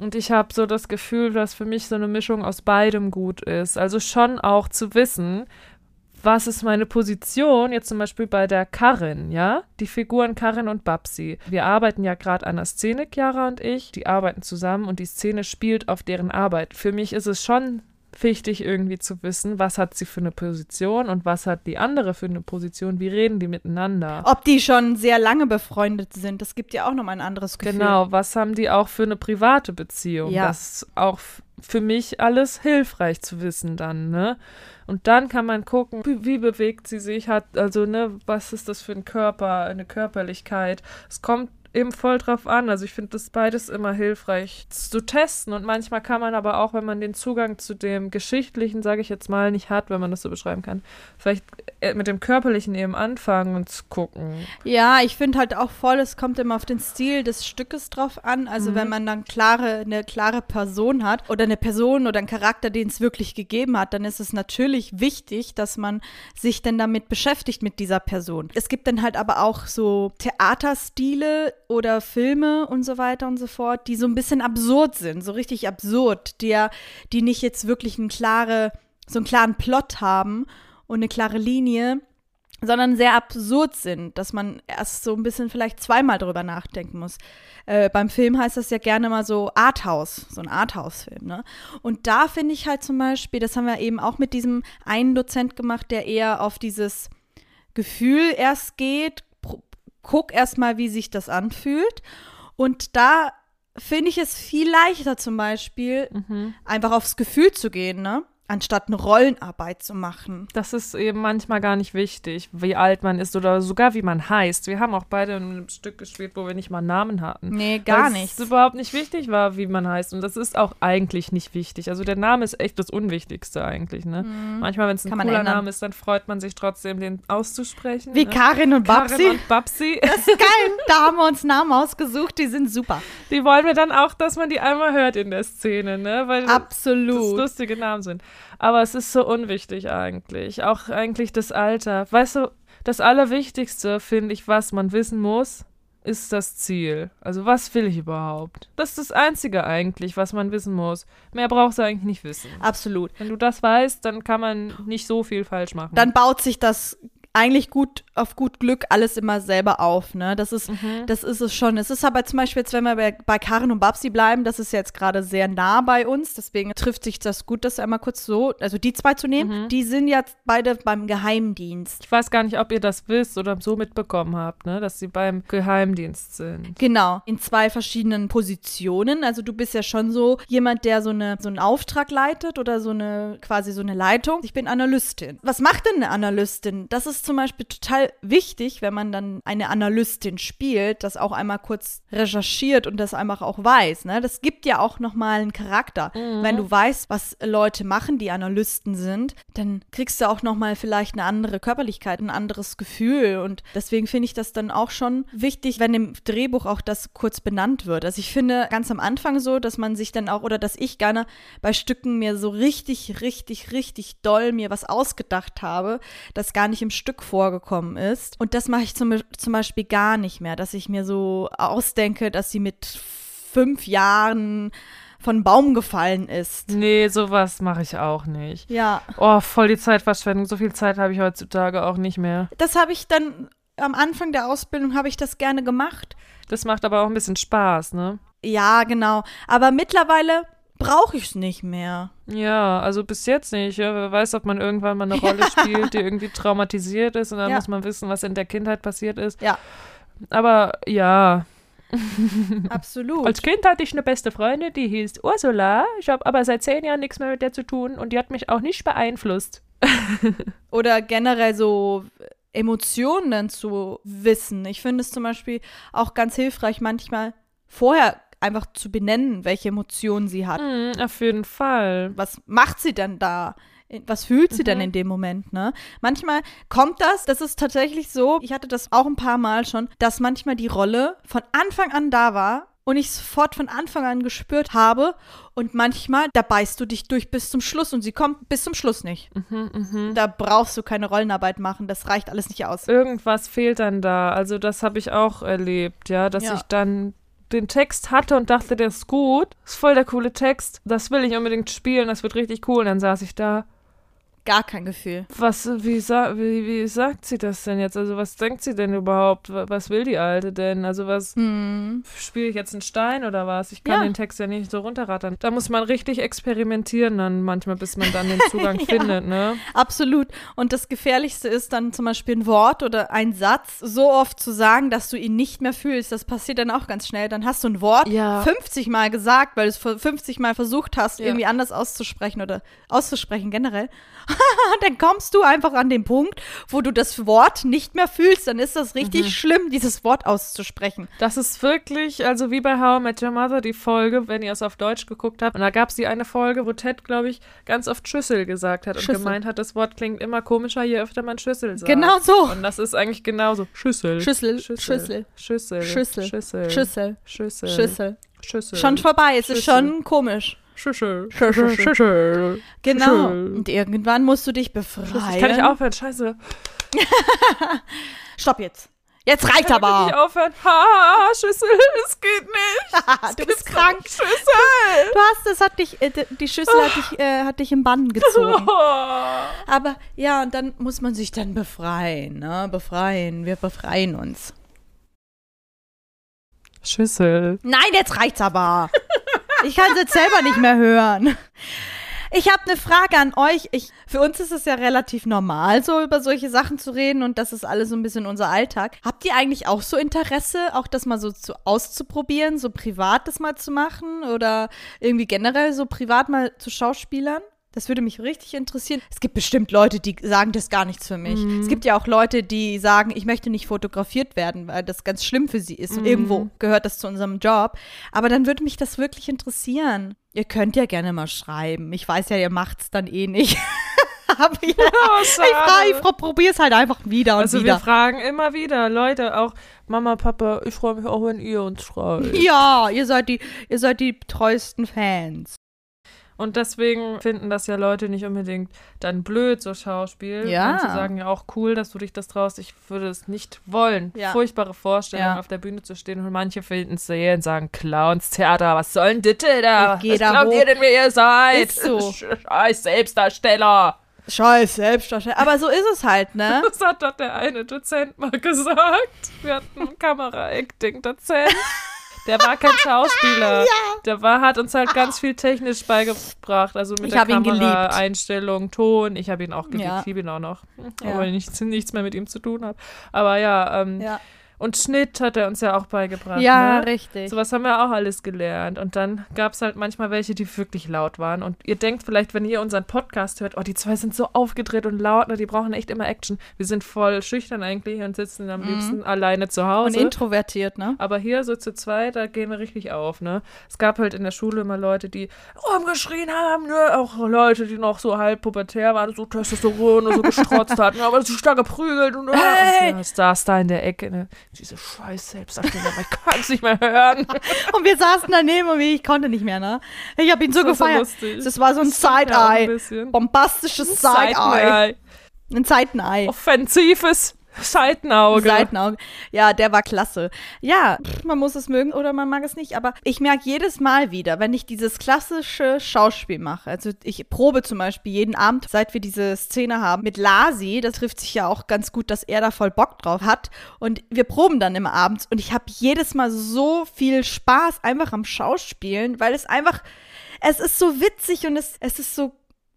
Und ich habe so das Gefühl, dass für mich so eine Mischung aus beidem gut ist. Also schon auch zu wissen, was ist meine Position, jetzt zum Beispiel bei der Karin, ja? Die Figuren Karin und Babsi. Wir arbeiten ja gerade an der Szene, Chiara und ich. Die arbeiten zusammen und die Szene spielt auf deren Arbeit. Für mich ist es schon wichtig, irgendwie zu wissen, was hat sie für eine Position und was hat die andere für eine Position. Wie reden die miteinander? Ob die schon sehr lange befreundet sind, das gibt ja auch nochmal ein anderes Gefühl. Genau, was haben die auch für eine private Beziehung? Ja. Das ist auch für mich alles hilfreich zu wissen dann, ne? Und dann kann man gucken, wie, wie bewegt sie sich, hat, also, ne, was ist das für ein Körper, eine Körperlichkeit? Es kommt eben voll drauf an. Also ich finde das beides immer hilfreich zu testen. Und manchmal kann man aber auch, wenn man den Zugang zu dem Geschichtlichen, sage ich jetzt mal, nicht hat, wenn man das so beschreiben kann, vielleicht äh, mit dem Körperlichen eben anfangen und zu gucken. Ja, ich finde halt auch voll, es kommt immer auf den Stil des Stückes drauf an. Also Mhm. wenn man dann klare, eine klare Person hat oder eine Person oder einen Charakter, den es wirklich gegeben hat, dann ist es natürlich wichtig, dass man sich dann damit beschäftigt mit dieser Person. Es gibt dann halt aber auch so Theaterstile oder Filme und so weiter und so fort, die so ein bisschen absurd sind, so richtig absurd, die, die nicht jetzt wirklich einen klare, so einen klaren Plot haben und eine klare Linie, sondern sehr absurd sind, dass man erst so ein bisschen vielleicht zweimal drüber nachdenken muss. Äh, beim Film heißt das ja gerne mal so Arthouse, so ein Arthouse-Film, ne? Und da finde ich halt zum Beispiel, das haben wir eben auch mit diesem einen Dozent gemacht, der eher auf dieses Gefühl erst geht, guck erst mal, wie sich das anfühlt. Und da finde ich es viel leichter zum Beispiel, einfach aufs Gefühl zu gehen, ne? Anstatt eine Rollenarbeit zu machen. Das ist eben manchmal gar nicht wichtig, wie alt man ist oder sogar wie man heißt. Wir haben auch beide in einem Stück gespielt, wo wir nicht mal einen Namen hatten. Nee, gar nicht. Es überhaupt nicht wichtig war, wie man heißt. Und das ist auch eigentlich nicht wichtig. Also der Name ist echt das Unwichtigste eigentlich. Ne? Manchmal, wenn es ein Mhm. Kann cooler. Name ist, dann freut man sich trotzdem, den auszusprechen. Wie ne? Karin und Karin Babsi. und Babsi. Das ist geil. Da haben wir uns Namen ausgesucht, die sind super. Die wollen wir dann auch, dass man die einmal hört in der Szene, ne? Weil das Absolut. lustige Namen sind. Aber es ist so unwichtig eigentlich. Auch eigentlich das Alter. Weißt du, das Allerwichtigste, finde ich, was man wissen muss, ist das Ziel. Also was will ich überhaupt? Das ist das Einzige eigentlich, was man wissen muss. Mehr brauchst du eigentlich nicht wissen. Absolut. Wenn du das weißt, dann kann man nicht so viel falsch machen. Dann baut sich das eigentlich gut auf gut Glück alles immer selber auf, ne? Das ist, das ist es schon. Es ist aber zum Beispiel jetzt, wenn wir bei, bei Karin und Babsi bleiben, das ist jetzt gerade sehr nah bei uns, deswegen trifft sich das gut, das einmal kurz so, also die zwei zu nehmen. Die sind jetzt beide beim Geheimdienst. ich weiß gar nicht, ob ihr das wisst oder so mitbekommen habt, ne? dass sie beim Geheimdienst sind. Genau, in zwei verschiedenen Positionen. Also du bist ja schon so jemand, der so, eine, so einen Auftrag leitet oder so eine, quasi so eine Leitung. Ich bin Analystin. Was macht denn eine Analystin? Das ist zum Beispiel total wichtig, wenn man dann eine Analystin spielt, das auch einmal kurz recherchiert und das einfach auch weiß. Ne? Das gibt ja auch nochmal einen Charakter. Wenn du weißt, was Leute machen, die Analysten sind, dann kriegst du auch nochmal vielleicht eine andere Körperlichkeit, ein anderes Gefühl. Und deswegen finde ich das dann auch schon wichtig, wenn im Drehbuch auch das kurz benannt wird. Also ich finde ganz am Anfang so, dass man sich dann auch, oder dass ich gerne bei Stücken mir so richtig, richtig, richtig doll mir was ausgedacht habe, das gar nicht im Stück Stück vorgekommen ist. Und das mache ich zum, zum Beispiel gar nicht mehr, dass ich mir so ausdenke, dass sie mit fünf Jahren von Baum gefallen ist. Nee, sowas mache ich auch nicht. Ja, Oh, voll die Zeitverschwendung. So viel Zeit habe ich heutzutage auch nicht mehr. das habe ich dann am Anfang der Ausbildung habe ich das gerne gemacht. Das macht aber auch ein bisschen Spaß, ne? Ja, genau. Aber mittlerweile brauche ich es nicht mehr. Ja, also bis jetzt nicht. Ja. Wer weiß, ob man irgendwann mal eine Rolle spielt, die irgendwie traumatisiert ist und dann Ja. muss man wissen, was in der Kindheit passiert ist. Ja. Aber ja, Absolut. als Kind hatte ich eine beste Freundin, die hieß Ursula. Ich habe aber seit zehn Jahren nichts mehr mit der zu tun und die hat mich auch nicht beeinflusst. Oder generell so Emotionen zu wissen. Ich finde es zum Beispiel auch ganz hilfreich, manchmal vorher einfach zu benennen, welche Emotionen sie hat. Hm, auf jeden Fall. Was macht sie denn da? Was fühlt sie denn in dem Moment, ne? Manchmal kommt das, das ist tatsächlich so, ich hatte das auch ein paar Mal schon, dass manchmal die Rolle von Anfang an da war und ich sofort von Anfang an gespürt habe und manchmal, da beißt du dich durch bis zum Schluss und sie kommt bis zum Schluss nicht. Da brauchst du keine Rollenarbeit machen, das reicht alles nicht aus. Irgendwas fehlt dann da. Also das habe ich auch erlebt, ja, dass Ja. ich dann den Text hatte und dachte, der ist gut, ist voll der coole Text, das will ich unbedingt spielen, das wird richtig cool. Und dann saß ich da, Gar kein Gefühl. was, wie, sa wie, wie sagt sie das denn jetzt? Also was denkt sie denn überhaupt? Wa- Was will die Alte denn? Also was, Hm. spiele ich jetzt einen Stein oder was? Ich kann Ja. den Text ja nicht so runterrattern. Da muss man richtig experimentieren dann manchmal, bis man dann den Zugang Ja. findet, ne? Absolut. Und das Gefährlichste ist dann zum Beispiel ein Wort oder ein Satz so oft zu sagen, dass du ihn nicht mehr fühlst. Das passiert dann auch ganz schnell. Dann hast du ein Wort Ja. 50 Mal gesagt, weil du es 50 Mal versucht hast, irgendwie anders auszusprechen oder auszusprechen generell. dann kommst du einfach an den Punkt, wo du das Wort nicht mehr fühlst. Dann ist das richtig Mhm. schlimm, dieses Wort auszusprechen. Das ist wirklich, also wie bei How I Met Your Mother, die Folge, wenn ihr es auf Deutsch geguckt habt. Und da gab es die eine Folge, wo Ted, glaube ich, ganz oft Schüssel gesagt hat und Schüssel. gemeint hat, das Wort klingt immer komischer, je öfter man Schüssel sagt. Genau so. Und das ist eigentlich genauso. Schüssel. Schüssel, Schüssel. Schüssel, Schüssel. Schüssel, Schüssel. Schüssel, Schüssel. Schüssel. Schüssel. Schon vorbei. Es ist schon komisch. Schüssel. Schüssel. Schüssel. Genau. Und irgendwann musst du dich befreien. Ich kann nicht aufhören, scheiße. Stopp jetzt. Jetzt reicht Ich kann nicht aber. aufhören. Ha, Schüssel, es geht nicht. du bist krank. Schüssel. Du hast, das hat dich, äh, die Schüssel hat dich, äh, hat dich im Bann gezogen. Oh. Aber ja, und dann muss man sich dann befreien, ne? Befreien. Wir befreien uns. Schüssel. Nein, jetzt reicht's aber. Ich kann es jetzt selber nicht mehr hören. Ich habe eine Frage an euch. Ich, für uns ist es ja relativ normal, so über solche Sachen zu reden und das ist alles so ein bisschen unser Alltag. Habt ihr eigentlich auch so Interesse, auch das mal so zu, auszuprobieren, so privat das mal zu machen oder irgendwie generell so privat mal zu Schauspielern? Das würde mich richtig interessieren. Es gibt bestimmt Leute, die sagen, das ist gar nichts für mich. Es gibt ja auch Leute, die sagen, ich möchte nicht fotografiert werden, weil das ganz schlimm für sie ist. Irgendwo gehört das zu unserem Job. Aber dann würde mich das wirklich interessieren. Ihr könnt ja gerne mal schreiben. Ich weiß ja, ihr macht's dann eh nicht. Aber ja, Oh, ich, frage, ich probiere es halt einfach wieder und Also wir wieder. fragen immer wieder, Leute, auch Mama, Papa, ich freue mich auch, wenn ihr uns schreibt. Ja, ihr seid die, ihr seid die treuesten Fans. Und deswegen finden das ja Leute nicht unbedingt dann blöd, so Schauspiel. Ja. Manche sagen ja auch cool, dass du dich das traust. Ich würde es nicht wollen. Ja. Furchtbare Vorstellung, Ja. auf der Bühne zu stehen. Und manche finden es sehr und sagen, Clownstheater, was soll denn das da? Ich geh was da glaubt hoch. ihr denn, wer ihr seid? Ist so. Scheiß Selbstdarsteller. Scheiß Selbstdarsteller. Aber so ist es halt, ne? Das hat doch der eine Dozent mal gesagt. Wir hatten einen Kamera-Acting-Dozent. Der war kein Schauspieler. Der war, hat uns halt ganz viel technisch beigebracht. Also mit Ich der. Kamera, Einstellung, Ton. Ich habe ihn auch geliebt. Ja. Ich liebe ihn auch noch. Ja. Obwohl ich nichts, nichts mehr mit ihm zu tun habe. Aber ja, ähm, Ja, und Schnitt hat er uns ja auch beigebracht. ja ne? richtig. Sowas haben wir auch alles gelernt. Und dann gab es halt manchmal welche, die wirklich laut waren. Und ihr denkt vielleicht, wenn ihr unseren Podcast hört, oh, die zwei sind so aufgedreht und laut, ne, die brauchen echt immer Action. Wir sind voll schüchtern eigentlich und sitzen am liebsten alleine zu Mhm. Und Hause. introvertiert, ne? aber hier so zu zweit, da gehen wir richtig auf, ne? Es gab halt in der Schule immer Leute, die rumgeschrien haben, ne? Auch Leute, die noch so halb pubertär waren, so Testosteron und so gestrotzt hatten, aber so stark geprügelt und, Hey! und ja, saß da in der Ecke, ne? Diese scheiß Selbstdarsteller, ich kann es nicht mehr hören. Und wir saßen daneben und ich konnte nicht mehr, ne? Ich habe ihn so Das so gefeiert. lustig. das war so ein Side-Eye. Bombastisches Side-Eye. Side-Eye. Ein Seitenei. Offensives Seitenauge. Seitenauge. Ja, der war klasse. Ja, man muss es mögen oder man mag es nicht, aber ich merke jedes Mal wieder, wenn ich dieses klassische Schauspiel mache, also ich probe zum Beispiel jeden Abend, seit wir diese Szene haben, mit Lasi, das trifft sich ja auch ganz gut, dass er da voll Bock drauf hat und wir proben dann immer abends und ich habe jedes Mal so viel Spaß einfach am Schauspielen, weil es einfach, es ist so witzig und es, es ist so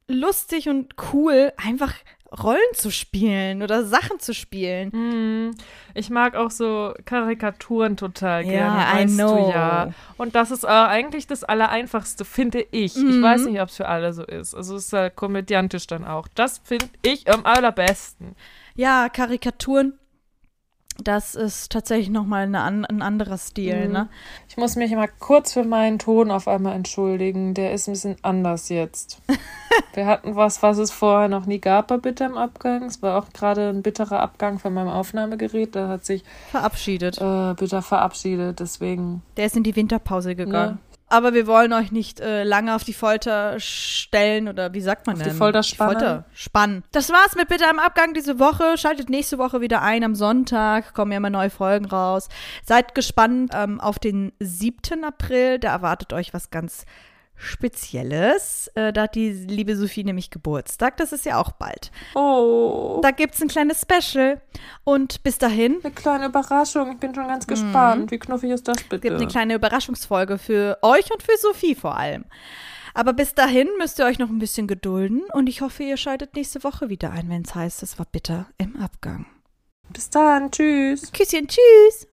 lustig und cool, einfach Rollen zu spielen oder Sachen zu spielen. Hm, Ich mag auch so Karikaturen total Ja, gerne, I weißt know. du ja. Und das ist äh, eigentlich das Allereinfachste, finde ich. Ich Mhm. weiß nicht, ob es für alle so ist. Also es ist halt komödiantisch dann auch. Das finde ich am allerbesten. Ja, Karikaturen, das ist tatsächlich nochmal eine an, ein anderer Stil, Mhm. ne? Ich muss mich mal kurz für meinen Ton auf einmal entschuldigen. Der ist ein bisschen anders jetzt. Wir hatten was, was es vorher noch nie gab bei Bitter im Abgang. Es war auch gerade ein bitterer Abgang von meinem Aufnahmegerät. Da hat sich Verabschiedet. äh, Bitter verabschiedet. Deswegen. Der ist in die Winterpause gegangen. Ne? Aber wir wollen euch nicht äh, lange auf die Folter stellen oder wie sagt man Auf die denn? Folter spannen. Folter spannen. Das war's mit Bitte am Abgang diese Woche. Schaltet nächste Woche wieder ein am Sonntag. Kommen ja immer neue Folgen raus. Seid gespannt ähm, auf den 7. April. Da erwartet euch was ganz Spezielles. Äh, da hat die liebe Sophie nämlich Geburtstag. Das ist ja auch bald. Oh. Da gibt's ein kleines Special. Und bis dahin Eine kleine Überraschung. Ich bin schon ganz gespannt. Wie knuffig ist das bitte? gibt eine kleine Überraschungsfolge für euch und für Sophie vor allem. Aber bis dahin müsst ihr euch noch ein bisschen gedulden und ich hoffe, ihr schaltet nächste Woche wieder ein, wenn es heißt, es war bitter im Abgang. Bis dann. Tschüss. Küsschen, tschüss!